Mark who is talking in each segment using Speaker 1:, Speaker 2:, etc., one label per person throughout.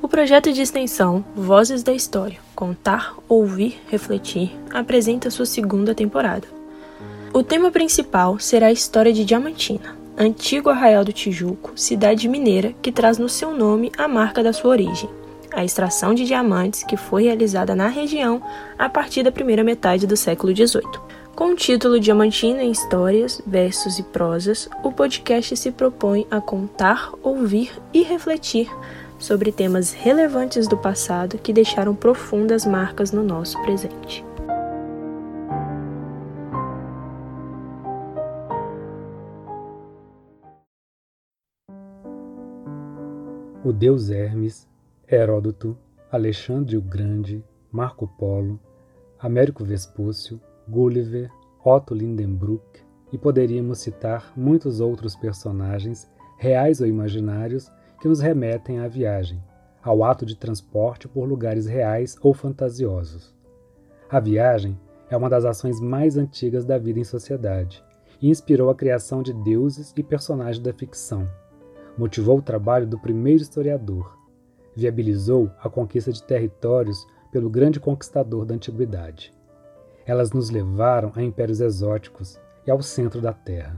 Speaker 1: O projeto de extensão Vozes da História Contar, Ouvir, Refletir apresenta sua segunda temporada. O tema principal será a história de Diamantina, antigo arraial do Tijuco, cidade mineira que traz no seu nome a marca da sua origem, a extração de diamantes que foi realizada na região a partir da primeira metade do século XVIII. Com o título Diamantina em Histórias, Versos e Prosas, o podcast se propõe a contar, ouvir e refletir sobre temas relevantes do passado que deixaram profundas marcas no nosso presente.
Speaker 2: O deus Hermes, Heródoto, Alexandre o Grande, Marco Polo, Américo Vespúcio, Gulliver, Otto Lindenbruck e poderíamos citar muitos outros personagens, reais ou imaginários, que nos remetem à viagem, ao ato de transporte por lugares reais ou fantasiosos. A viagem é uma das ações mais antigas da vida em sociedade e inspirou a criação de deuses e personagens da ficção. Motivou o trabalho do primeiro historiador. Viabilizou a conquista de territórios pelo grande conquistador da antiguidade. Elas nos levaram a impérios exóticos e ao centro da Terra.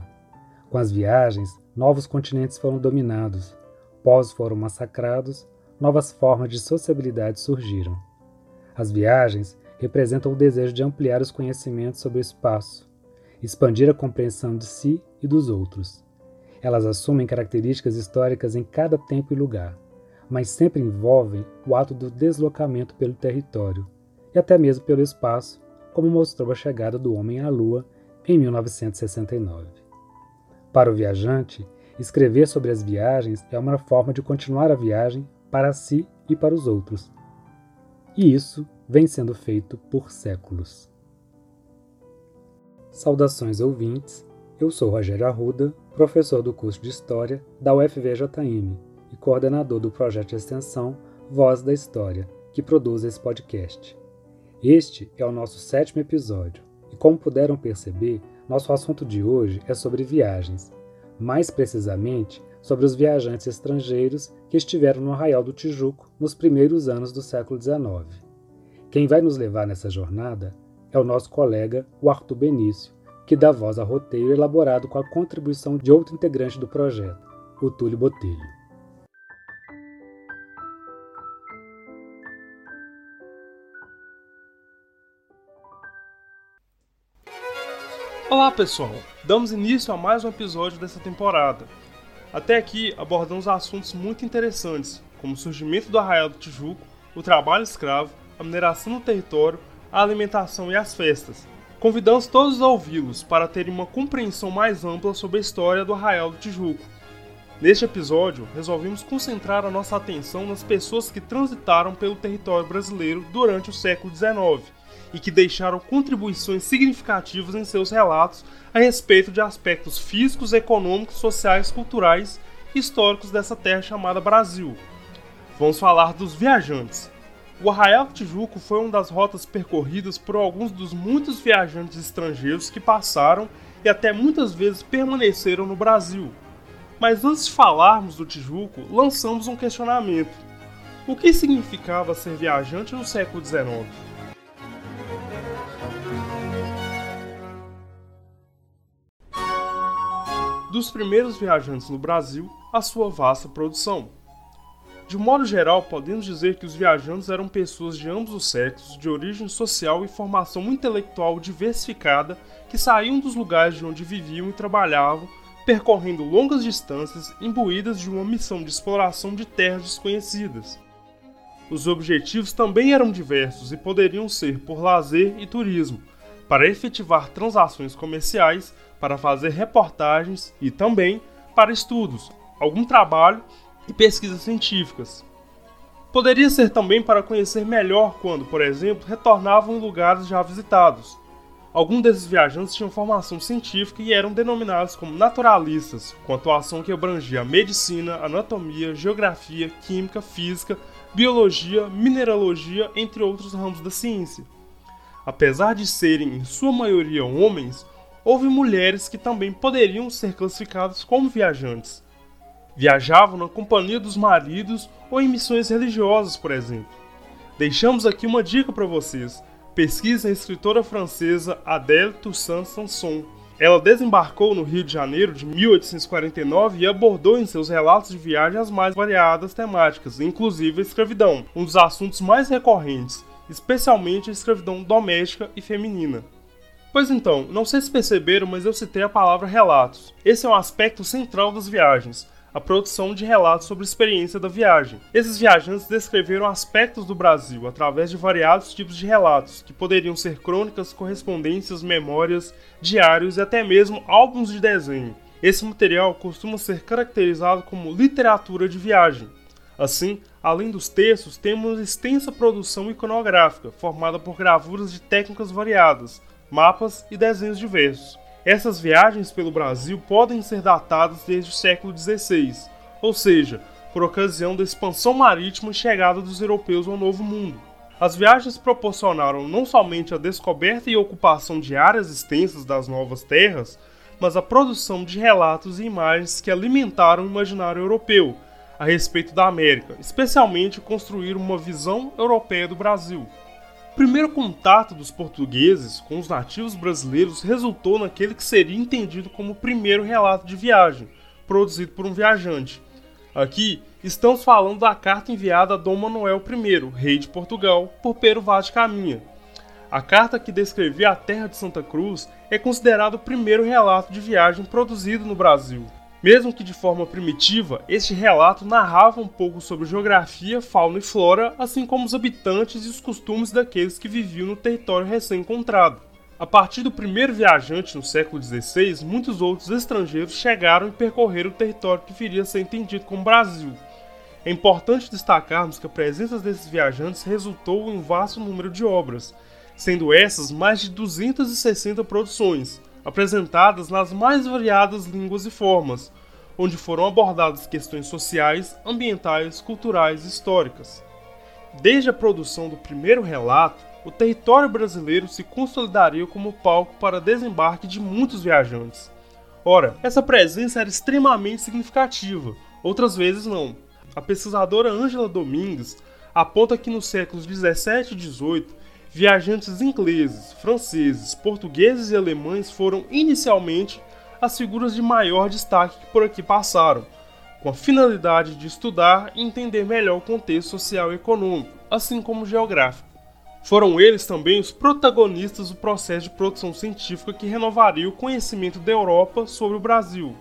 Speaker 2: Com as viagens, novos continentes foram dominados, povos foram massacrados, novas formas de sociabilidade surgiram. As viagens representam o desejo de ampliar os conhecimentos sobre o espaço, expandir a compreensão de si e dos outros. Elas assumem características históricas em cada tempo e lugar, mas sempre envolvem o ato do deslocamento pelo território e até mesmo pelo espaço, como mostrou a chegada do homem à Lua em 1969. Para o viajante, Escrever sobre as viagens é uma forma de continuar a viagem para si e para os outros. E isso vem sendo feito por séculos. Saudações ouvintes, eu sou Rogério Arruda, professor do curso de História da UFVJM e coordenador do projeto de extensão Voz da História, que produz esse podcast. Este é o nosso sétimo episódio e, como puderam perceber, nosso assunto de hoje é sobre viagens mais precisamente sobre os viajantes estrangeiros que estiveram no Arraial do Tijuco nos primeiros anos do século XIX. Quem vai nos levar nessa jornada é o nosso colega, o Arthur Benício, que dá voz ao roteiro elaborado com a contribuição de outro integrante do projeto, o Túlio Botelho.
Speaker 3: Olá pessoal, damos início a mais um episódio dessa temporada. Até aqui abordamos assuntos muito interessantes, como o surgimento do Arraial do Tijuco, o trabalho escravo, a mineração no território, a alimentação e as festas. Convidamos todos a ouvi-los para terem uma compreensão mais ampla sobre a história do Arraial do Tijuco. Neste episódio, resolvemos concentrar a nossa atenção nas pessoas que transitaram pelo território brasileiro durante o século XIX e que deixaram contribuições significativas em seus relatos a respeito de aspectos físicos, econômicos, sociais, culturais e históricos dessa terra chamada Brasil. Vamos falar dos viajantes. O Arraial Tijuco foi uma das rotas percorridas por alguns dos muitos viajantes estrangeiros que passaram e até muitas vezes permaneceram no Brasil. Mas antes de falarmos do Tijuco, lançamos um questionamento. O que significava ser viajante no século XIX? Dos primeiros viajantes no Brasil à sua vasta produção. De modo geral, podemos dizer que os viajantes eram pessoas de ambos os sexos, de origem social e formação intelectual diversificada, que saíam dos lugares de onde viviam e trabalhavam, percorrendo longas distâncias imbuídas de uma missão de exploração de terras desconhecidas. Os objetivos também eram diversos e poderiam ser por lazer e turismo, para efetivar transações comerciais, para fazer reportagens e também para estudos, algum trabalho e pesquisas científicas. Poderia ser também para conhecer melhor quando, por exemplo, retornavam em lugares já visitados. Alguns desses viajantes tinham formação científica e eram denominados como naturalistas, com atuação que abrangia medicina, anatomia, geografia, química, física, biologia, mineralogia, entre outros ramos da ciência. Apesar de serem em sua maioria homens, houve mulheres que também poderiam ser classificadas como viajantes. Viajavam na companhia dos maridos ou em missões religiosas, por exemplo. Deixamos aqui uma dica para vocês. Pesquise a escritora francesa Adèle Toussaint Sanson. Ela desembarcou no Rio de Janeiro de 1849 e abordou em seus relatos de viagem as mais variadas temáticas, inclusive a escravidão, um dos assuntos mais recorrentes, especialmente a escravidão doméstica e feminina. Pois então, não sei se perceberam, mas eu citei a palavra relatos. Esse é um aspecto central das viagens, a produção de relatos sobre a experiência da viagem. Esses viajantes descreveram aspectos do Brasil através de variados tipos de relatos, que poderiam ser crônicas, correspondências, memórias, diários e até mesmo álbuns de desenho. Esse material costuma ser caracterizado como literatura de viagem. Assim, além dos textos, temos extensa produção iconográfica, formada por gravuras de técnicas variadas, mapas e desenhos diversos. Essas viagens pelo Brasil podem ser datadas desde o século XVI, ou seja, por ocasião da expansão marítima e chegada dos europeus ao Novo Mundo. As viagens proporcionaram não somente a descoberta e ocupação de áreas extensas das novas terras, mas a produção de relatos e imagens que alimentaram o imaginário europeu a respeito da América, especialmente construir uma visão europeia do Brasil. O primeiro contato dos portugueses com os nativos brasileiros resultou naquele que seria entendido como o primeiro relato de viagem, produzido por um viajante. Aqui estamos falando da carta enviada a Dom Manuel I, rei de Portugal, por Pero Vaz de Caminha. A carta que descrevia a terra de Santa Cruz é considerado o primeiro relato de viagem produzido no Brasil. Mesmo que de forma primitiva, este relato narrava um pouco sobre geografia, fauna e flora, assim como os habitantes e os costumes daqueles que viviam no território recém-encontrado. A partir do primeiro viajante no século XVI, muitos outros estrangeiros chegaram e percorreram o território que viria a ser entendido como Brasil. É importante destacarmos que a presença desses viajantes resultou em um vasto número de obras, sendo essas mais de 260 produções, apresentadas nas mais variadas línguas e formas, onde foram abordadas questões sociais, ambientais, culturais e históricas. Desde a produção do primeiro relato, o território brasileiro se consolidaria como palco para desembarque de muitos viajantes. Ora, essa presença era extremamente significativa, outras vezes não. A pesquisadora Angela Domingues aponta que nos séculos 17 e 18 Viajantes ingleses, franceses, portugueses e alemães foram inicialmente as figuras de maior destaque que por aqui passaram, com a finalidade de estudar e entender melhor o contexto social e econômico, assim como geográfico. Foram eles também os protagonistas do processo de produção científica que renovaria o conhecimento da Europa sobre o Brasil.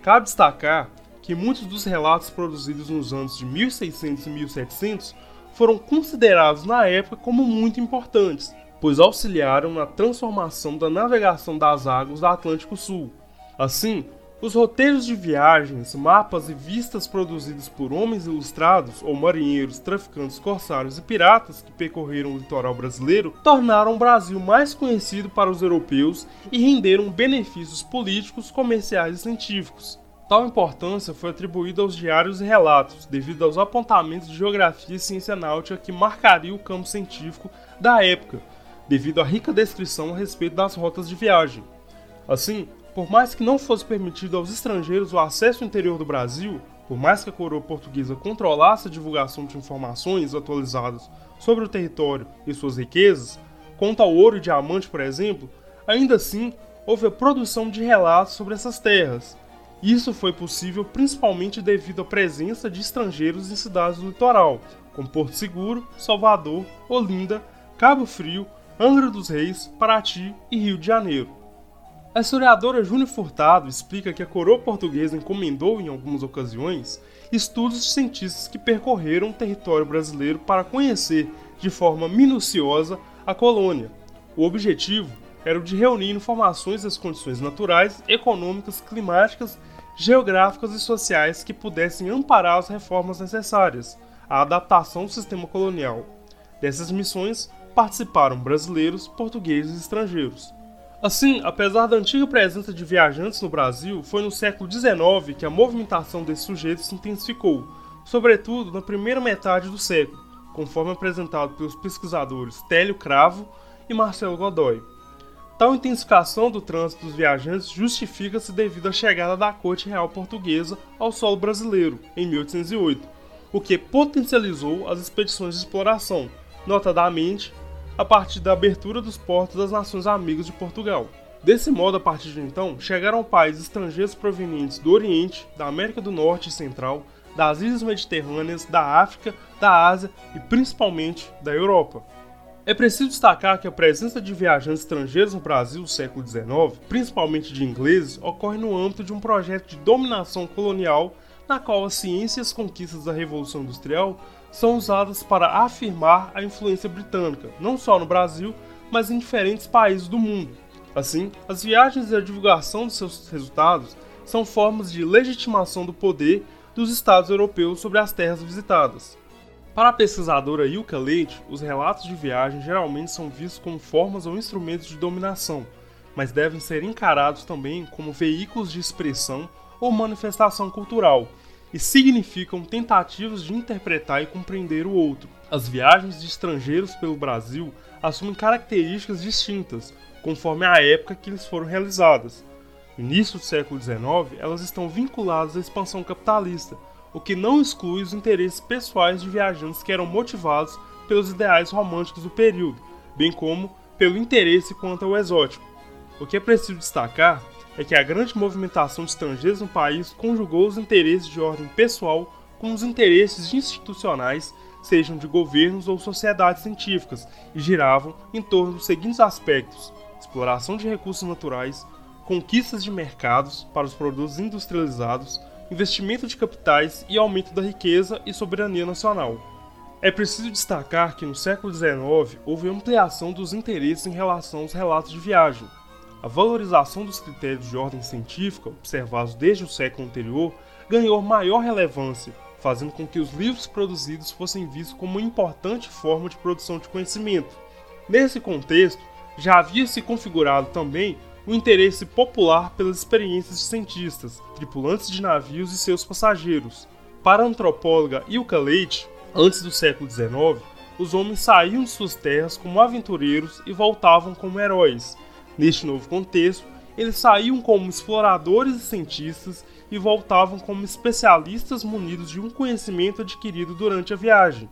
Speaker 3: Cabe destacar que muitos dos relatos produzidos nos anos de 1600 e 1700 foram considerados na época como muito importantes, pois auxiliaram na transformação da navegação das águas do Atlântico Sul. Assim, os roteiros de viagens, mapas e vistas produzidos por homens ilustrados ou marinheiros, traficantes, corsários e piratas que percorreram o litoral brasileiro tornaram o Brasil mais conhecido para os europeus e renderam benefícios políticos, comerciais e científicos. Tal importância foi atribuída aos diários e relatos, devido aos apontamentos de geografia e ciência náutica que marcariam o campo científico da época, devido à rica descrição a respeito das rotas de viagem. Assim, por mais que não fosse permitido aos estrangeiros o acesso ao interior do Brasil, por mais que a coroa portuguesa controlasse a divulgação de informações atualizadas sobre o território e suas riquezas, quanto ao ouro e diamante, por exemplo, ainda assim houve a produção de relatos sobre essas terras, isso foi possível principalmente devido à presença de estrangeiros em cidades do litoral, como Porto Seguro, Salvador, Olinda, Cabo Frio, Angra dos Reis, Paraty e Rio de Janeiro. A historiadora Júnior Furtado explica que a coroa portuguesa encomendou, em algumas ocasiões, estudos de cientistas que percorreram o território brasileiro para conhecer de forma minuciosa a colônia. O objetivo era o de reunir informações das condições naturais, econômicas, climáticas geográficas e sociais que pudessem amparar as reformas necessárias à adaptação do sistema colonial. Dessas missões participaram brasileiros, portugueses e estrangeiros. Assim, apesar da antiga presença de viajantes no Brasil, foi no século XIX que a movimentação desses sujeitos se intensificou, sobretudo na primeira metade do século, conforme apresentado pelos pesquisadores Télio Cravo e Marcelo Godoy. Tal intensificação do trânsito dos viajantes justifica-se devido à chegada da corte real portuguesa ao solo brasileiro em 1808, o que potencializou as expedições de exploração, notadamente a partir da abertura dos portos das nações amigas de Portugal. Desse modo, a partir de então, chegaram ao país estrangeiros provenientes do Oriente, da América do Norte e Central, das ilhas mediterrâneas, da África, da Ásia e principalmente da Europa. É preciso destacar que a presença de viajantes estrangeiros no Brasil no século XIX, principalmente de ingleses, ocorre no âmbito de um projeto de dominação colonial na qual as conquistas da Revolução Industrial são usadas para afirmar a influência britânica, não só no Brasil, mas em diferentes países do mundo. Assim, as viagens e a divulgação de seus resultados são formas de legitimação do poder dos Estados europeus sobre as terras visitadas. Para a pesquisadora Yuka Leite, os relatos de viagem geralmente são vistos como formas ou instrumentos de dominação, mas devem ser encarados também como veículos de expressão ou manifestação cultural, e significam tentativas de interpretar e compreender o outro. As viagens de estrangeiros pelo Brasil assumem características distintas, conforme a época que eles foram realizadas. No início do século XIX, elas estão vinculadas à expansão capitalista, o que não exclui os interesses pessoais de viajantes que eram motivados pelos ideais românticos do período, bem como pelo interesse quanto ao exótico. O que é preciso destacar é que a grande movimentação de estrangeiros no país conjugou os interesses de ordem pessoal com os interesses institucionais, sejam de governos ou sociedades científicas, e giravam em torno dos seguintes aspectos: exploração de recursos naturais, conquistas de mercados para os produtos industrializados, investimento de capitais e aumento da riqueza e soberania nacional. É preciso destacar que no século XIX houve ampliação dos interesses em relação aos relatos de viagem. A valorização dos critérios de ordem científica, observados desde o século anterior, ganhou maior relevância, fazendo com que os livros produzidos fossem vistos como uma importante forma de produção de conhecimento. Nesse contexto, já havia se configurado também o interesse popular pelas experiências de cientistas, tripulantes de navios e seus passageiros. Para a antropóloga Ilka Leite, antes do século XIX, os homens saíam de suas terras como aventureiros e voltavam como heróis. Neste novo contexto, eles saíam como exploradores e cientistas e voltavam como especialistas munidos de um conhecimento adquirido durante a viagem.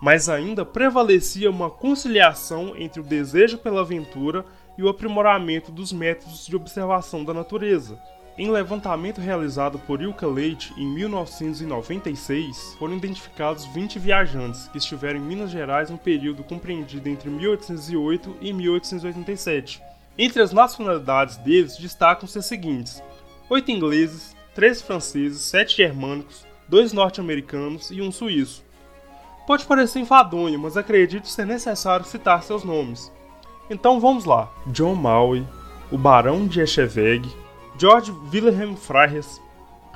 Speaker 3: Mas ainda prevalecia uma conciliação entre o desejo pela aventura e o aprimoramento dos métodos de observação da natureza. Em levantamento realizado por Ilka Leite em 1996, foram identificados 20 viajantes que estiveram em Minas Gerais no período compreendido entre 1808 e 1887. Entre as nacionalidades deles destacam-se as seguintes: oito ingleses, três franceses, sete germânicos, dois norte-americanos e um suíço. Pode parecer enfadonho, mas acredito ser necessário citar seus nomes. Então vamos lá. John Maui, o Barão de Eschewege, George Wilhelm Freies,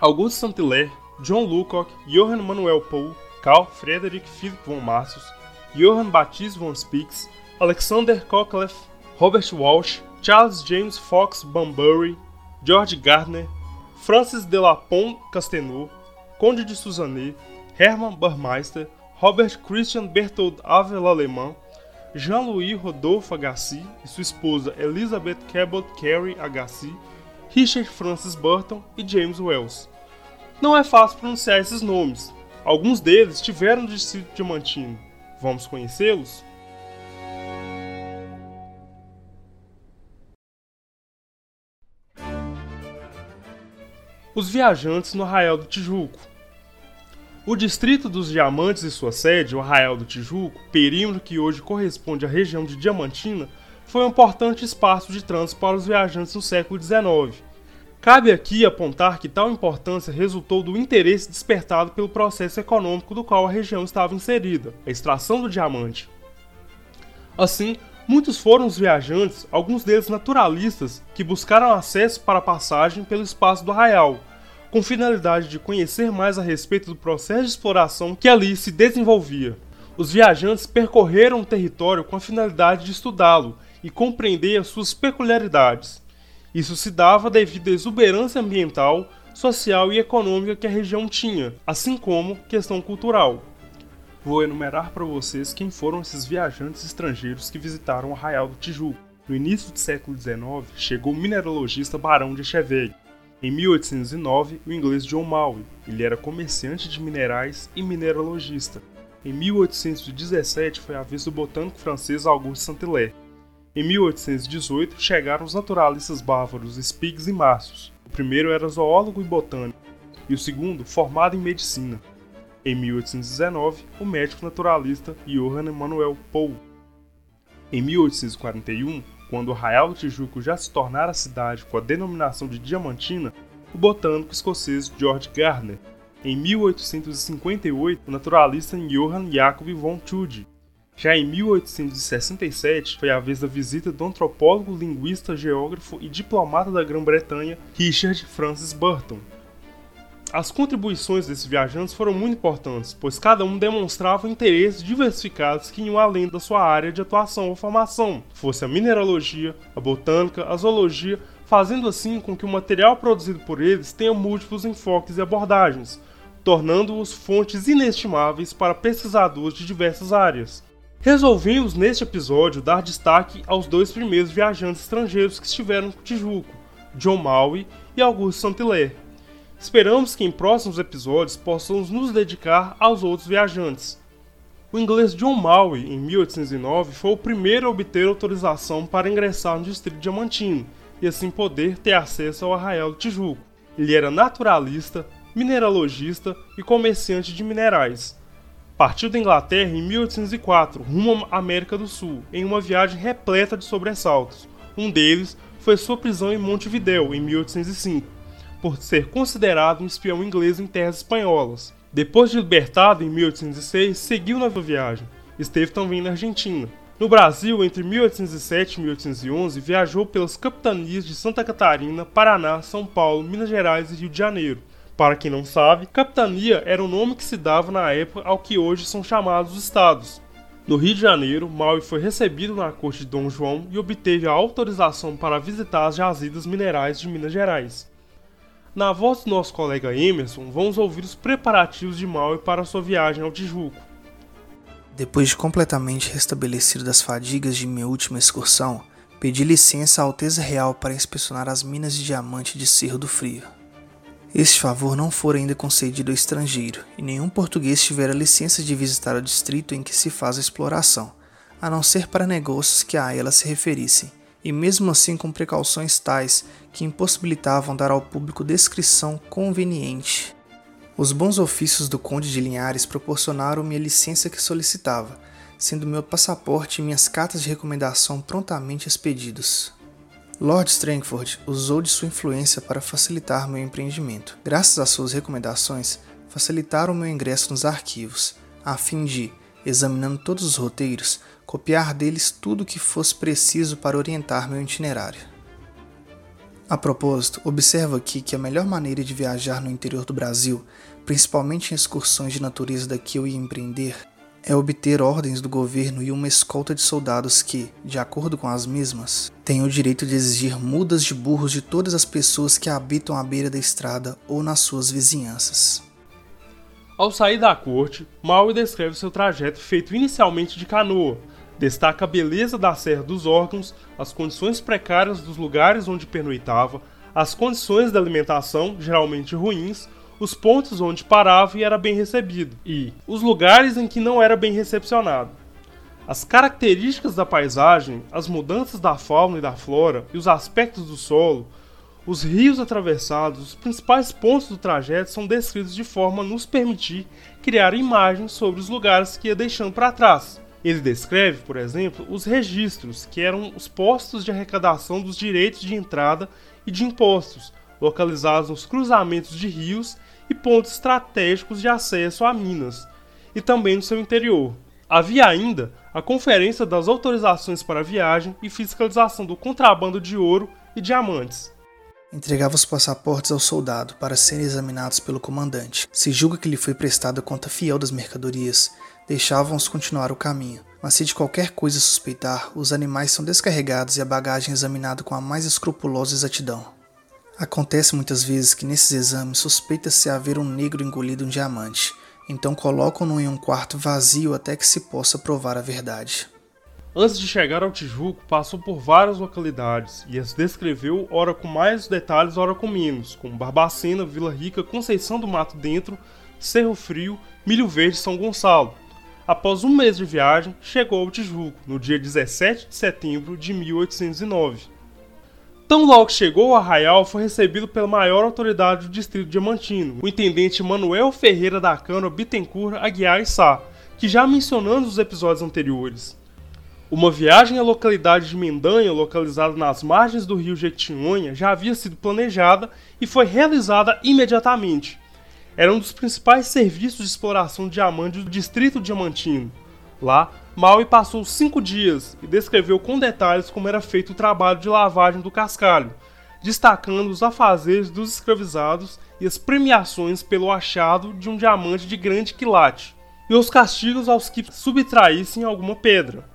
Speaker 3: Auguste Saint-Hilaire, John Lucock, Johann Manuel Pohl, Carl Friedrich Philipp von Martius, Johann Baptiste von Spix, Alexander Kochleff, Robert Walsh, Charles James Fox Bunbury, George Gardner, Francis de Lapon Castelnau, Conde de Suzanne, Hermann Burmeister, Robert Christian Berthold Avel Alemão, Jean-Louis Rodolphe Agassi e sua esposa Elizabeth Cabot Carey Agassi, Richard Francis Burton e James Wells. Não é fácil pronunciar esses nomes. Alguns deles tiveram no distrito diamantino. Vamos conhecê-los? Os viajantes no Arraial do Tijuco. O Distrito dos Diamantes e sua sede, o Arraial do Tijuco, perímetro que hoje corresponde à região de Diamantina, foi um importante espaço de trânsito para os viajantes no século XIX. Cabe aqui apontar que tal importância resultou do interesse despertado pelo processo econômico do qual a região estava inserida, a extração do diamante. Assim, muitos foram os viajantes, alguns deles naturalistas, que buscaram acesso para a passagem pelo espaço do arraial, com finalidade de conhecer mais a respeito do processo de exploração que ali se desenvolvia. Os viajantes percorreram o território com a finalidade de estudá-lo e compreender as suas peculiaridades. Isso se dava devido à exuberância ambiental, social e econômica que a região tinha, assim como questão cultural. Vou enumerar para vocês quem foram esses viajantes estrangeiros que visitaram o Arraial do Tijuco. No início do século XIX, chegou o mineralogista Barão de Echeverri. Em 1809, o inglês John Maui. Ele era comerciante de minerais e mineralogista. Em 1817, foi a vez do botânico francês Auguste Saint-Hilaire. Em 1818, chegaram os naturalistas bárbaros Spiggs e Márcios. O primeiro era zoólogo e botânico, e o segundo, formado em medicina. Em 1819, o médico naturalista Johann Emanuel Pohl. Em 1841, quando o Arraial do Tijuco já se tornara cidade com a denominação de Diamantina, o botânico escocês George Gardner. Em 1858, o naturalista Johann Jacob von Tschudi. Já em 1867, foi a vez da visita do antropólogo, linguista, geógrafo e diplomata da Grã-Bretanha Richard Francis Burton, as contribuições desses viajantes foram muito importantes, pois cada um demonstrava interesses diversificados que iam além da sua área de atuação ou formação, fosse a mineralogia, a botânica, a zoologia, fazendo assim com que o material produzido por eles tenha múltiplos enfoques e abordagens, tornando-os fontes inestimáveis para pesquisadores de diversas áreas. Resolvemos neste episódio dar destaque aos dois primeiros viajantes estrangeiros que estiveram no Tijuco, John Maui e Augusto Saint-Hilaire Esperamos que em próximos episódios possamos nos dedicar aos outros viajantes. O inglês John Maui, em 1809, foi o primeiro a obter autorização para ingressar no Distrito Diamantino e assim poder ter acesso ao Arraial do Tijuco. Ele era naturalista, mineralogista e comerciante de minerais. Partiu da Inglaterra em 1804 rumo à América do Sul, em uma viagem repleta de sobressaltos. Um deles foi sua prisão em Montevideo, em 1805 por ser considerado um espião inglês em terras espanholas. Depois de libertado em 1806, seguiu na viagem. Esteve também na Argentina. No Brasil, entre 1807 e 1811, viajou pelas capitanias de Santa Catarina, Paraná, São Paulo, Minas Gerais e Rio de Janeiro. Para quem não sabe, capitania era o nome que se dava na época ao que hoje são chamados estados. No Rio de Janeiro, Maui foi recebido na corte de Dom João e obteve a autorização para visitar as jazidas minerais de Minas Gerais. Na voz do nosso colega Emerson, vamos ouvir os preparativos de Maui para sua viagem ao Tijuco.
Speaker 4: Depois de completamente restabelecido das fadigas de minha última excursão, pedi licença à Alteza Real para inspecionar as minas de diamante de Cerro do Frio. Este favor não fora ainda concedido ao estrangeiro, e nenhum português tivera licença de visitar o distrito em que se faz a exploração, a não ser para negócios que a ela se referissem, e mesmo assim com precauções tais que impossibilitavam dar ao público descrição conveniente. Os bons ofícios do Conde de Linhares proporcionaram-me a licença que solicitava, sendo meu passaporte e minhas cartas de recomendação prontamente expedidos. Lord Strangford usou de sua influência para facilitar meu empreendimento. Graças às suas recomendações, facilitaram meu ingresso nos arquivos, a fim de, examinando todos os roteiros, copiar deles tudo o que fosse preciso para orientar meu itinerário. A propósito, observo aqui que a melhor maneira de viajar no interior do Brasil, principalmente em excursões de natureza da que eu ia empreender, é obter ordens do governo e uma escolta de soldados que, de acordo com as mesmas, têm o direito de exigir mudas de burros de todas as pessoas que habitam à beira da estrada ou nas suas vizinhanças.
Speaker 3: Ao sair da corte, Maui descreve seu trajeto feito inicialmente de canoa. Destaca a beleza da Serra dos Órgãos, as condições precárias dos lugares onde pernoitava, as condições da alimentação, geralmente ruins, os pontos onde parava e era bem recebido, e os lugares em que não era bem recepcionado. As características da paisagem, as mudanças da fauna e da flora e os aspectos do solo os rios atravessados, os principais pontos do trajeto são descritos de forma a nos permitir criar imagens sobre os lugares que ia deixando para trás. Ele descreve, por exemplo, os registros, que eram os postos de arrecadação dos direitos de entrada e de impostos, localizados nos cruzamentos de rios e pontos estratégicos de acesso a Minas, e também no seu interior. Havia ainda a Conferência das Autorizações para Viagem e Fiscalização do Contrabando de Ouro e Diamantes.
Speaker 4: Entregava os passaportes ao soldado para serem examinados pelo comandante. Se julga que lhe foi prestada conta fiel das mercadorias, deixavam-os continuar o caminho. Mas se de qualquer coisa suspeitar, os animais são descarregados e a bagagem examinada com a mais escrupulosa exatidão. Acontece muitas vezes que nesses exames suspeita-se haver um negro engolido um diamante, então colocam-no em um quarto vazio até que se possa provar a verdade.
Speaker 3: Antes de chegar ao Tijuco, passou por várias localidades e as descreveu ora com mais detalhes, ora com menos, como Barbacena, Vila Rica, Conceição do Mato Dentro, Cerro Frio, Milho Verde e São Gonçalo. Após um mês de viagem, chegou ao Tijuco, no dia 17 de setembro de 1809. Tão logo chegou Arraial, foi recebido pela maior autoridade do distrito diamantino, o intendente Manuel Ferreira da Câmara Bittencourt Aguiar e Sá, que já mencionamos nos episódios anteriores. Uma viagem à localidade de Mendanha, localizada nas margens do rio Jequitinhonha, já havia sido planejada e foi realizada imediatamente. Era um dos principais serviços de exploração de diamante do distrito diamantino. Lá, Maui passou cinco dias e descreveu com detalhes como era feito o trabalho de lavagem do cascalho, destacando os afazeres dos escravizados e as premiações pelo achado de um diamante de grande quilate, e os castigos aos que subtraíssem alguma pedra.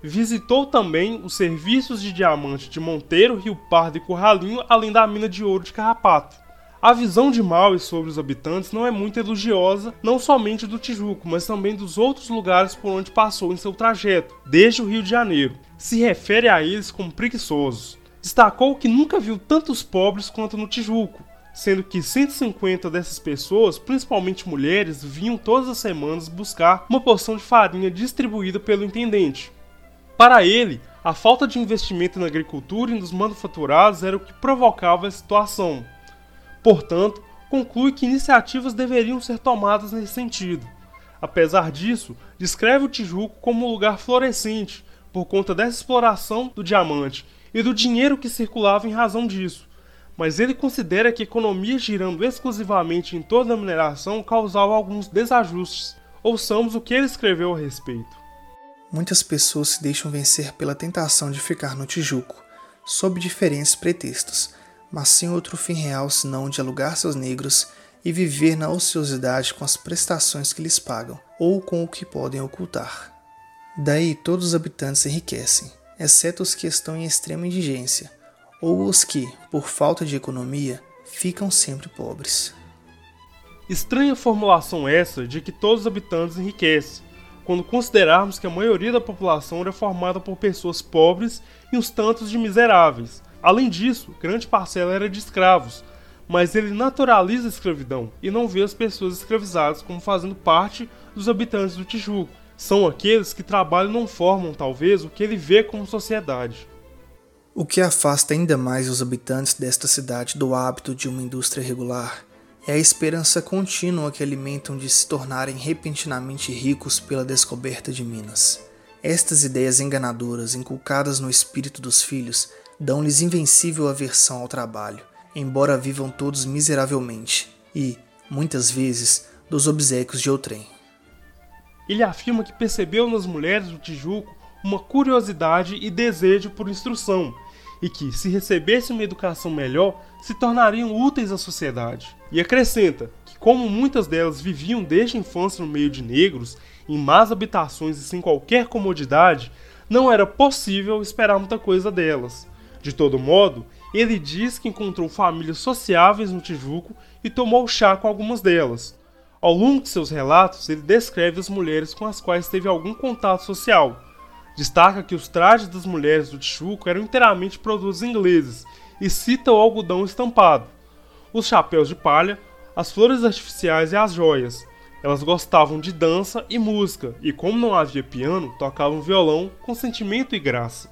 Speaker 3: Visitou também os serviços de diamante de Monteiro, Rio Pardo e Curralinho, além da mina de ouro de Carrapato. A visão de Maui sobre os habitantes não é muito elogiosa, não somente do Tijuco, mas também dos outros lugares por onde passou em seu trajeto, desde o Rio de Janeiro. Se refere a eles como preguiçosos. Destacou que nunca viu tantos pobres quanto no Tijuco, sendo que 150 dessas pessoas, principalmente mulheres, vinham todas as semanas buscar uma porção de farinha distribuída pelo intendente. Para ele, a falta de investimento na agricultura e nos manufaturados era o que provocava a situação. Portanto, conclui que iniciativas deveriam ser tomadas nesse sentido. Apesar disso, descreve o Tijuco como um lugar florescente por conta dessa exploração do diamante e do dinheiro que circulava em razão disso. Mas ele considera que a economia girando exclusivamente em torno da mineração causava alguns desajustes. Ouçamos o que ele escreveu a respeito.
Speaker 4: Muitas pessoas se deixam vencer pela tentação de ficar no Tijuco, sob diferentes pretextos, mas sem outro fim real senão de alugar seus negros e viver na ociosidade com as prestações que lhes pagam ou com o que podem ocultar. Daí todos os habitantes enriquecem, exceto os que estão em extrema indigência, ou os que, por falta de economia, ficam sempre pobres.
Speaker 3: Estranha formulação essa de que todos os habitantes enriquecem, quando considerarmos que a maioria da população era formada por pessoas pobres e uns tantos de miseráveis. Além disso, grande parcela era de escravos, mas ele naturaliza a escravidão e não vê as pessoas escravizadas como fazendo parte dos habitantes do Tijuco. São aqueles que trabalham e não formam, talvez, o que ele vê como sociedade.
Speaker 4: O que afasta ainda mais os habitantes desta cidade do hábito de uma indústria regular é a esperança contínua que alimentam de se tornarem repentinamente ricos pela descoberta de minas. Estas ideias enganadoras inculcadas no espírito dos filhos dão-lhes invencível aversão ao trabalho, embora vivam todos miseravelmente e, muitas vezes, dos obsequios de outrem.
Speaker 3: Ele afirma que percebeu nas mulheres do Tijuco uma curiosidade e desejo por instrução, e que, se recebessem uma educação melhor, se tornariam úteis à sociedade. E acrescenta que, como muitas delas viviam desde a infância no meio de negros, em más habitações e sem qualquer comodidade, não era possível esperar muita coisa delas. De todo modo, ele diz que encontrou famílias sociáveis no Tijuco e tomou chá com algumas delas. Ao longo de seus relatos, ele descreve as mulheres com as quais teve algum contato social, Destaca que os trajes das mulheres do Tijuco eram inteiramente produtos ingleses e cita o algodão estampado, os chapéus de palha, as flores artificiais e as joias. Elas gostavam de dança e música e, como não havia piano, tocavam violão com sentimento e graça.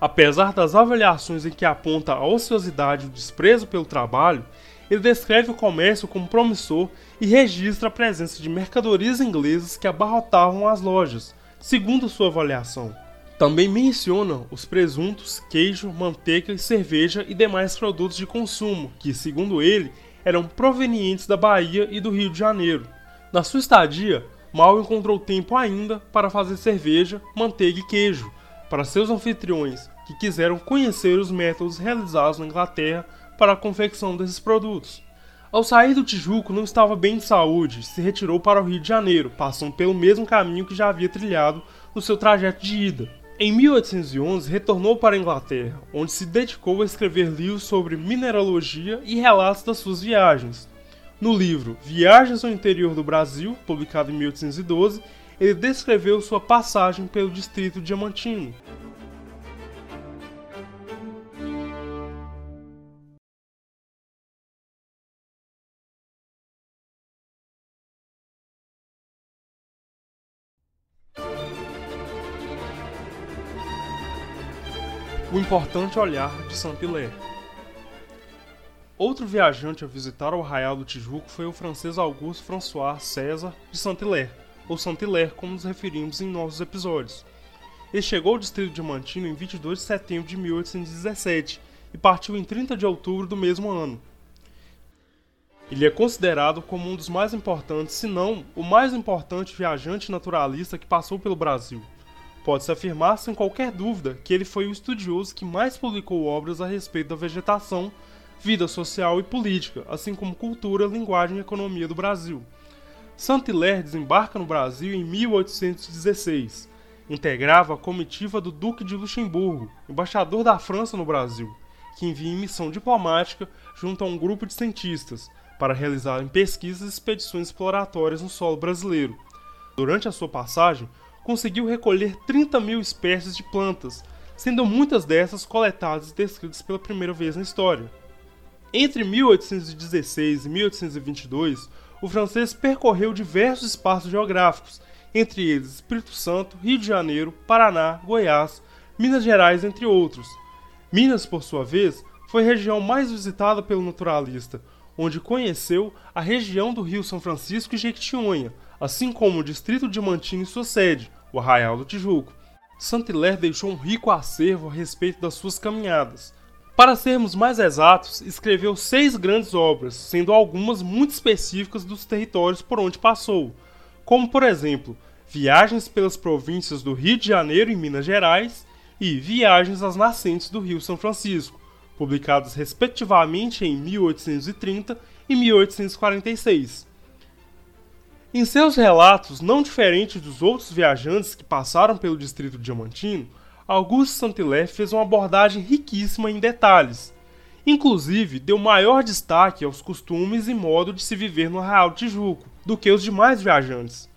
Speaker 3: Apesar das avaliações em que aponta a ociosidade e o desprezo pelo trabalho, ele descreve o comércio como promissor e registra a presença de mercadorias inglesas que abarrotavam as lojas, segundo sua avaliação. Também menciona os presuntos, queijo, manteiga e cerveja e demais produtos de consumo, que, segundo ele, eram provenientes da Bahia e do Rio de Janeiro. Na sua estadia, Mal encontrou tempo ainda para fazer cerveja, manteiga e queijo para seus anfitriões que quiseram conhecer os métodos realizados na Inglaterra para a confecção desses produtos. Ao sair do Tijuco, não estava bem de saúde, se retirou para o Rio de Janeiro, passando pelo mesmo caminho que já havia trilhado no seu trajeto de ida. Em 1811, retornou para a Inglaterra, onde se dedicou a escrever livros sobre mineralogia e relatos das suas viagens. No livro Viagens ao Interior do Brasil, publicado em 1812, ele descreveu sua passagem pelo distrito diamantino. O importante olhar de Saint-Hilaire. Outro viajante a visitar o Arraial do Tijuco foi o francês Auguste François César de Saint-Hilaire, ou Saint-Hilaire como nos referimos em nossos episódios. Ele chegou ao distrito de Mantino em 22 de setembro de 1817 e partiu em 30 de outubro do mesmo ano. Ele é considerado como um dos mais importantes, se não o mais importante viajante naturalista que passou pelo Brasil. Pode-se afirmar sem qualquer dúvida que ele foi o estudioso que mais publicou obras a respeito da vegetação vida social e política, assim como cultura, linguagem e economia do Brasil. Saint-Hilaire desembarca no Brasil em 1816. Integrava a comitiva do Duque de Luxemburgo, embaixador da França no Brasil, que envia em missão diplomática junto a um grupo de cientistas para realizarem pesquisas e expedições exploratórias no solo brasileiro. Durante a sua passagem, conseguiu recolher 30 mil espécies de plantas, sendo muitas dessas coletadas e descritas pela primeira vez na história. Entre 1816 e 1822, o francês percorreu diversos espaços geográficos, entre eles Espírito Santo, Rio de Janeiro, Paraná, Goiás, Minas Gerais, entre outros. Minas, por sua vez, foi a região mais visitada pelo naturalista, onde conheceu a região do Rio São Francisco e Jequitinhonha, assim como o distrito de Mantino e sua sede, o Arraial do Tijuco. Saint-Hilaire deixou um rico acervo a respeito das suas caminhadas, para sermos mais exatos, escreveu seis grandes obras, sendo algumas muito específicas dos territórios por onde passou, como por exemplo, Viagens pelas províncias do Rio de Janeiro e Minas Gerais e Viagens às nascentes do Rio São Francisco, publicadas respectivamente em 1830 e 1846. Em seus relatos, não diferentes dos outros viajantes que passaram pelo distrito diamantino, Augusto Saint-Hilaire fez uma abordagem riquíssima em detalhes. Inclusive, deu maior destaque aos costumes e modo de se viver no Arraial Tijuco do que os demais viajantes.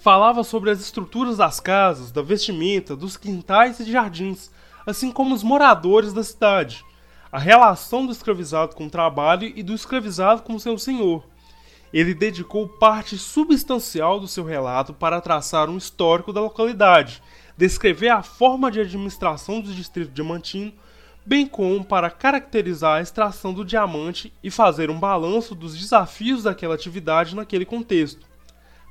Speaker 3: Falava sobre as estruturas das casas, da vestimenta, dos quintais e jardins, assim como os moradores da cidade, a relação do escravizado com o trabalho e do escravizado com seu senhor. Ele dedicou parte substancial do seu relato para traçar um histórico da localidade descrever a forma de administração do distrito diamantino, bem como para caracterizar a extração do diamante e fazer um balanço dos desafios daquela atividade naquele contexto.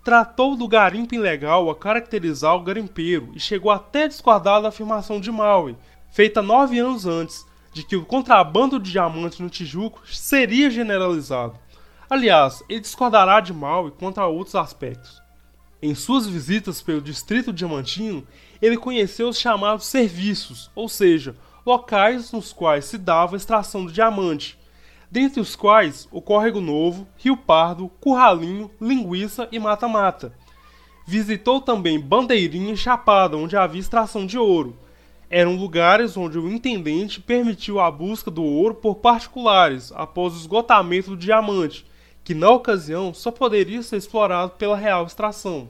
Speaker 3: Tratou do garimpo ilegal a caracterizar o garimpeiro e chegou até a discordar da afirmação de Maui, feita nove anos antes, de que o contrabando de diamantes no Tijuco seria generalizado. Aliás, ele discordará de Maui quanto a outros aspectos. Em suas visitas pelo distrito diamantino, ele conheceu os chamados serviços, ou seja, locais nos quais se dava a extração do diamante, dentre os quais o Córrego Novo, Rio Pardo, Curralinho, Linguiça e Mata-Mata. Visitou também Bandeirinha e Chapada, onde havia extração de ouro. Eram lugares onde o intendente permitiu a busca do ouro por particulares após o esgotamento do diamante, que na ocasião só poderia ser explorado pela real extração.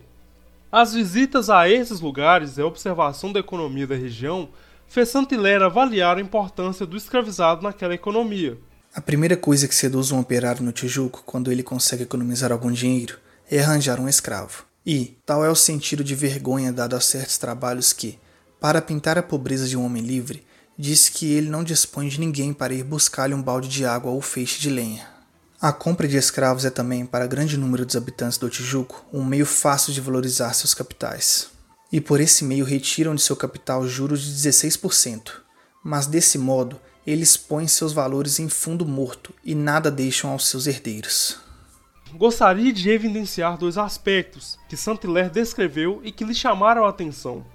Speaker 3: As visitas a esses lugares e a observação da economia da região fez Saint-Hilaire avaliar a importância do escravizado naquela economia.
Speaker 4: A primeira coisa que seduz um operário no Tijuco quando ele consegue economizar algum dinheiro é arranjar um escravo. E tal é o sentido de vergonha dado a certos trabalhos que, para pintar a pobreza de um homem livre, diz que ele não dispõe de ninguém para ir buscar-lhe um balde de água ou feixe de lenha. A compra de escravos é também, para grande número dos habitantes do Tijuco, um meio fácil de valorizar seus capitais. E por esse meio retiram de seu capital juros de 16%. Mas desse modo, eles põem seus valores em fundo morto e nada deixam aos seus herdeiros.
Speaker 3: Gostaria de evidenciar dois aspectos que Saint-Hilaire descreveu e que lhe chamaram a atenção.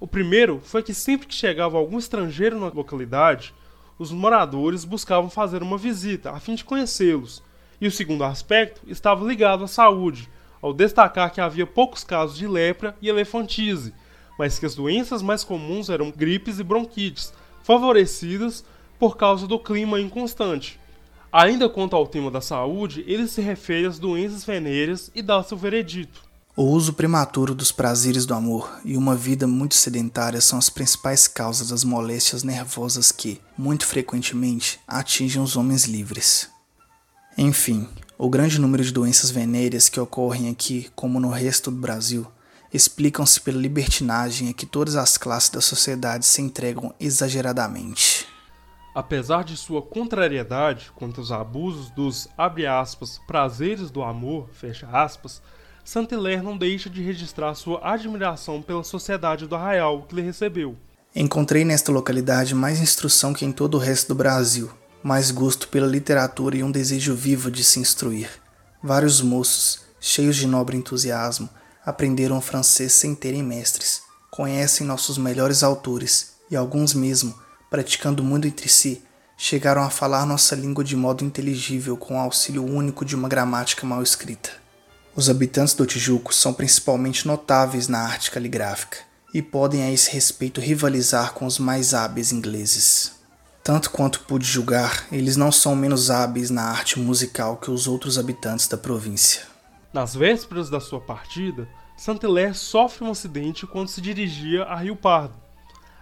Speaker 3: O primeiro foi que sempre que chegava algum estrangeiro na localidade, os moradores buscavam fazer uma visita a fim de conhecê-los, e o segundo aspecto estava ligado à saúde, ao destacar que havia poucos casos de lepra e elefantise, mas que as doenças mais comuns eram gripes e bronquites, favorecidas por causa do clima inconstante. Ainda quanto ao tema da saúde, ele se refere às doenças venéreas e dá seu veredito.
Speaker 4: O uso prematuro dos prazeres do amor e uma vida muito sedentária são as principais causas das moléstias nervosas que, muito frequentemente, atingem os homens livres. Enfim, o grande número de doenças venéreas que ocorrem aqui, como no resto do Brasil, explicam-se pela libertinagem a que todas as classes da sociedade se entregam exageradamente.
Speaker 3: Apesar de sua contrariedade quanto aos abusos dos aspas, prazeres do amor, aspas, Saint-Hilaire não deixa de registrar sua admiração pela sociedade do Arraial que lhe recebeu.
Speaker 4: Encontrei nesta localidade mais instrução que em todo o resto do Brasil, mais gosto pela literatura e um desejo vivo de se instruir. Vários moços, cheios de nobre entusiasmo, aprenderam francês sem terem mestres, conhecem nossos melhores autores e alguns mesmo, praticando muito entre si, chegaram a falar nossa língua de modo inteligível com o auxílio único de uma gramática mal escrita. Os habitantes do Tijuco são principalmente notáveis na arte caligráfica e podem a esse respeito rivalizar com os mais hábeis ingleses. Tanto quanto pude julgar, eles não são menos hábeis na arte musical que os outros habitantes da província.
Speaker 3: Nas vésperas da sua partida, Saint-Hilaire sofre um acidente quando se dirigia a Rio Pardo.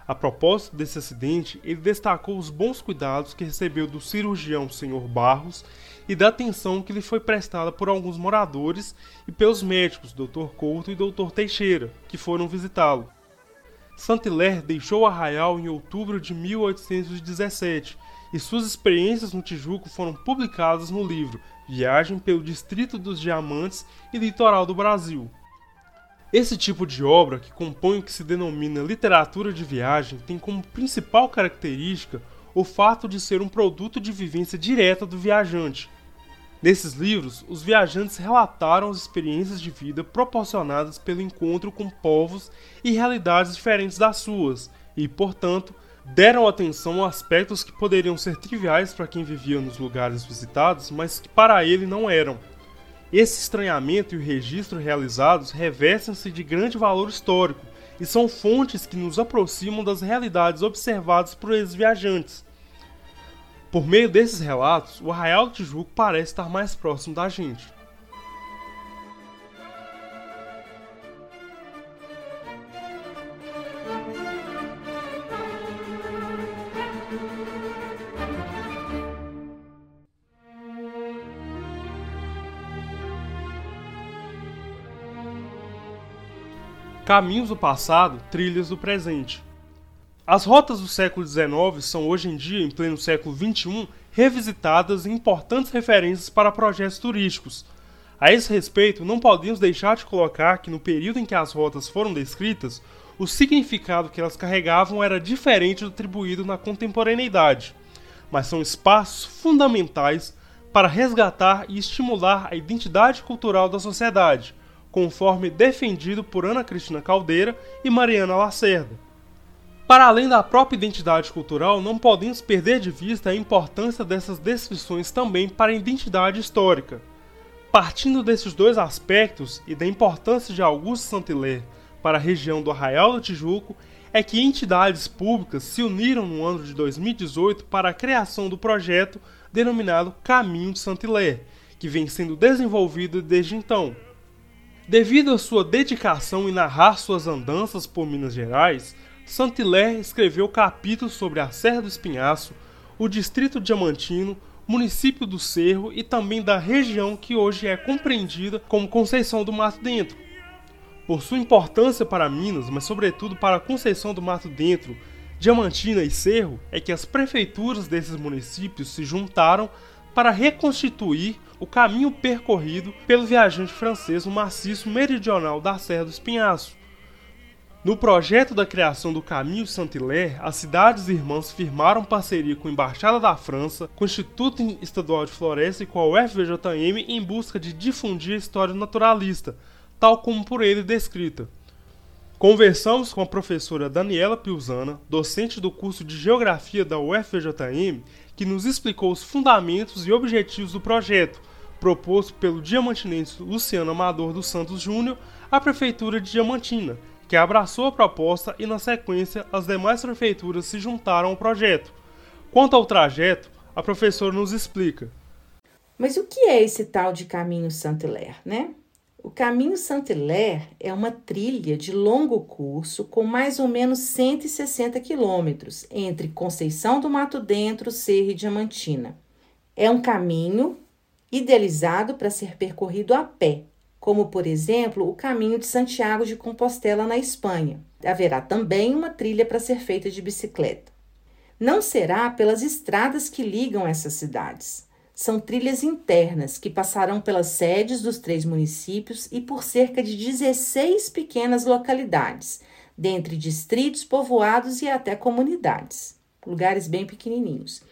Speaker 3: A propósito desse acidente, ele destacou os bons cuidados que recebeu do cirurgião Sr. Barros e da atenção que lhe foi prestada por alguns moradores e pelos médicos Dr. Couto e Dr. Teixeira, que foram visitá-lo. Saint-Hilaire deixou Arraial em outubro de 1817 e suas experiências no Tijuco foram publicadas no livro Viagem pelo Distrito dos Diamantes e Litoral do Brasil. Esse tipo de obra, que compõe o que se denomina literatura de viagem, tem como principal característica o fato de ser um produto de vivência direta do viajante. Nesses livros, os viajantes relataram as experiências de vida proporcionadas pelo encontro com povos e realidades diferentes das suas, e, portanto, deram atenção a aspectos que poderiam ser triviais para quem vivia nos lugares visitados, mas que para ele não eram. Esse estranhamento e o registro realizados revestem-se de grande valor histórico e são fontes que nos aproximam das realidades observadas por esses viajantes. Por meio desses relatos, o Arraial do Tijuco parece estar mais próximo da gente. Caminhos do passado, trilhas do presente. As rotas do século XIX são hoje em dia, em pleno século XXI, revisitadas em importantes referências para projetos turísticos. A esse respeito, não podemos deixar de colocar que no período em que as rotas foram descritas, o significado que elas carregavam era diferente do atribuído na contemporaneidade, mas são espaços fundamentais para resgatar e estimular a identidade cultural da sociedade, conforme defendido por Ana Cristina Caldeira e Mariana Lacerda. Para além da própria identidade cultural, não podemos perder de vista a importância dessas descrições também para a identidade histórica. Partindo desses dois aspectos e da importância de Augusto Saint-Hilaire para a região do Arraial do Tijuco, é que entidades públicas se uniram no ano de 2018 para a criação do projeto denominado Caminho de Saint-Hilaire, que vem sendo desenvolvido desde então. Devido à sua dedicação em narrar suas andanças por Minas Gerais, Saint-Hilaire escreveu capítulos sobre a Serra do Espinhaço, o Distrito Diamantino, município do Cerro e também da região que hoje é compreendida como Conceição do Mato Dentro. Por sua importância para Minas, mas sobretudo para Conceição do Mato Dentro, Diamantina e Cerro, é que as prefeituras desses municípios se juntaram para reconstituir o caminho percorrido pelo viajante francês no maciço meridional da Serra do Espinhaço. No projeto da criação do Caminho Saint-Hilaire, as cidades irmãs firmaram parceria com a Embaixada da França, com o Instituto Estadual de Floresta e com a UFVJM em busca de difundir a história naturalista, tal como por ele descrita. Conversamos com a professora Daniela Piusana, docente do curso de Geografia da UFVJM, que nos explicou os fundamentos e objetivos do projeto, proposto pelo diamantinense Luciano Amador dos Santos Júnior à Prefeitura de Diamantina, que abraçou a proposta e, na sequência, as demais prefeituras se juntaram ao projeto. Quanto ao trajeto, a professora nos explica.
Speaker 5: Mas o que é esse tal de caminho Saint-Hilaire, né? O Caminho Saint-Hilaire é uma trilha de longo curso com mais ou menos 160 quilômetros entre Conceição do Mato Dentro, Serra e Diamantina. É um caminho idealizado para ser percorrido a pé, como por exemplo o caminho de Santiago de Compostela na Espanha. Haverá também uma trilha para ser feita de bicicleta. Não será pelas estradas que ligam essas cidades são trilhas internas que passarão pelas sedes dos três municípios e por cerca de 16 pequenas localidades, dentre distritos, povoados e até comunidades, lugares bem pequenininhos,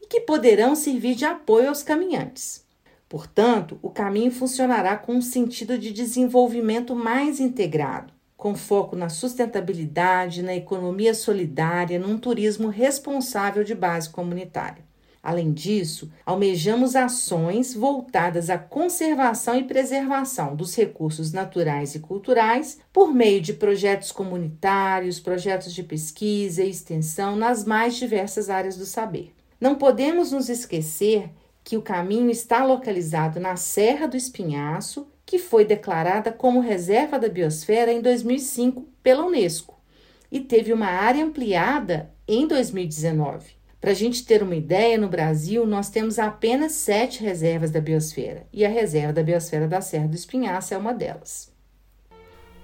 Speaker 5: e que poderão servir de apoio aos caminhantes. Portanto, o caminho funcionará com um sentido de desenvolvimento mais integrado, com foco na sustentabilidade, na economia solidária, num turismo responsável de base comunitária. Além disso, almejamos ações voltadas à conservação e preservação dos recursos naturais e culturais por meio de projetos comunitários, projetos de pesquisa e extensão nas mais diversas áreas do saber. Não podemos nos esquecer que o caminho está localizado na Serra do Espinhaço, que foi declarada como reserva da biosfera em 2005 pela Unesco e teve uma área ampliada em 2019. Para a gente ter uma ideia, no Brasil nós temos apenas sete reservas da biosfera e a reserva da biosfera da Serra do Espinhaço é uma delas.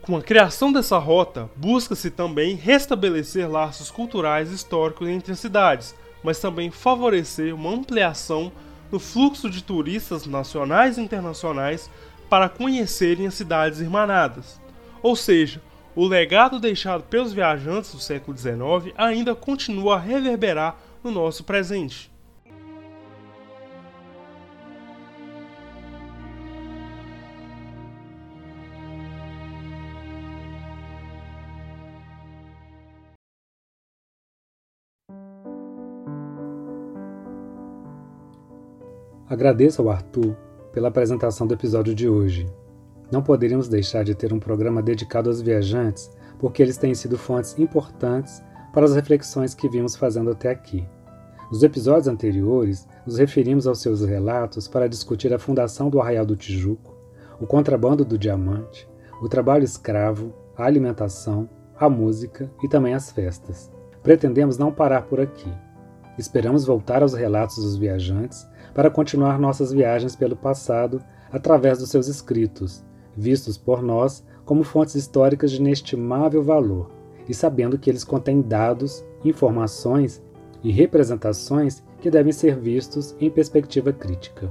Speaker 3: Com a criação dessa rota, busca-se também restabelecer laços culturais e históricos entre as cidades, mas também favorecer uma ampliação no fluxo de turistas nacionais e internacionais para conhecerem as cidades irmanadas. Ou seja, o legado deixado pelos viajantes do século XIX ainda continua a reverberar no nosso presente.
Speaker 2: Agradeço ao Arthur pela apresentação do episódio de hoje. Não poderíamos deixar de ter um programa dedicado aos viajantes, porque eles têm sido fontes importantes para as reflexões que vimos fazendo até aqui. Nos episódios anteriores, nos referimos aos seus relatos para discutir a fundação do Arraial do Tijuco, o contrabando do diamante, o trabalho escravo, a alimentação, a música e também as festas. Pretendemos não parar por aqui. Esperamos voltar aos relatos dos viajantes para continuar nossas viagens pelo passado através dos seus escritos, vistos por nós como fontes históricas de inestimável valor, e sabendo que eles contêm dados, informações e representações que devem ser vistos em perspectiva crítica.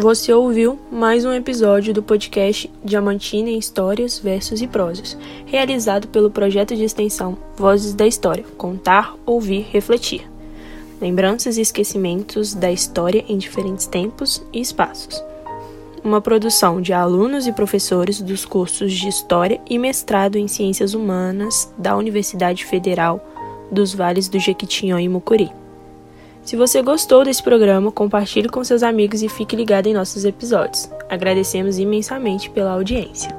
Speaker 1: Você ouviu mais um episódio do podcast Diamantina em Histórias, Versos e Prosas, realizado pelo projeto de extensão Vozes da História Contar, Ouvir, Refletir. Lembranças e esquecimentos da história em diferentes tempos e espaços. Uma produção de alunos e professores dos cursos de História e Mestrado em Ciências Humanas da Universidade Federal dos Vales do Jequitinhonha e Mucuri. Se você gostou desse programa, compartilhe com seus amigos e fique ligado em nossos episódios. Agradecemos imensamente pela audiência.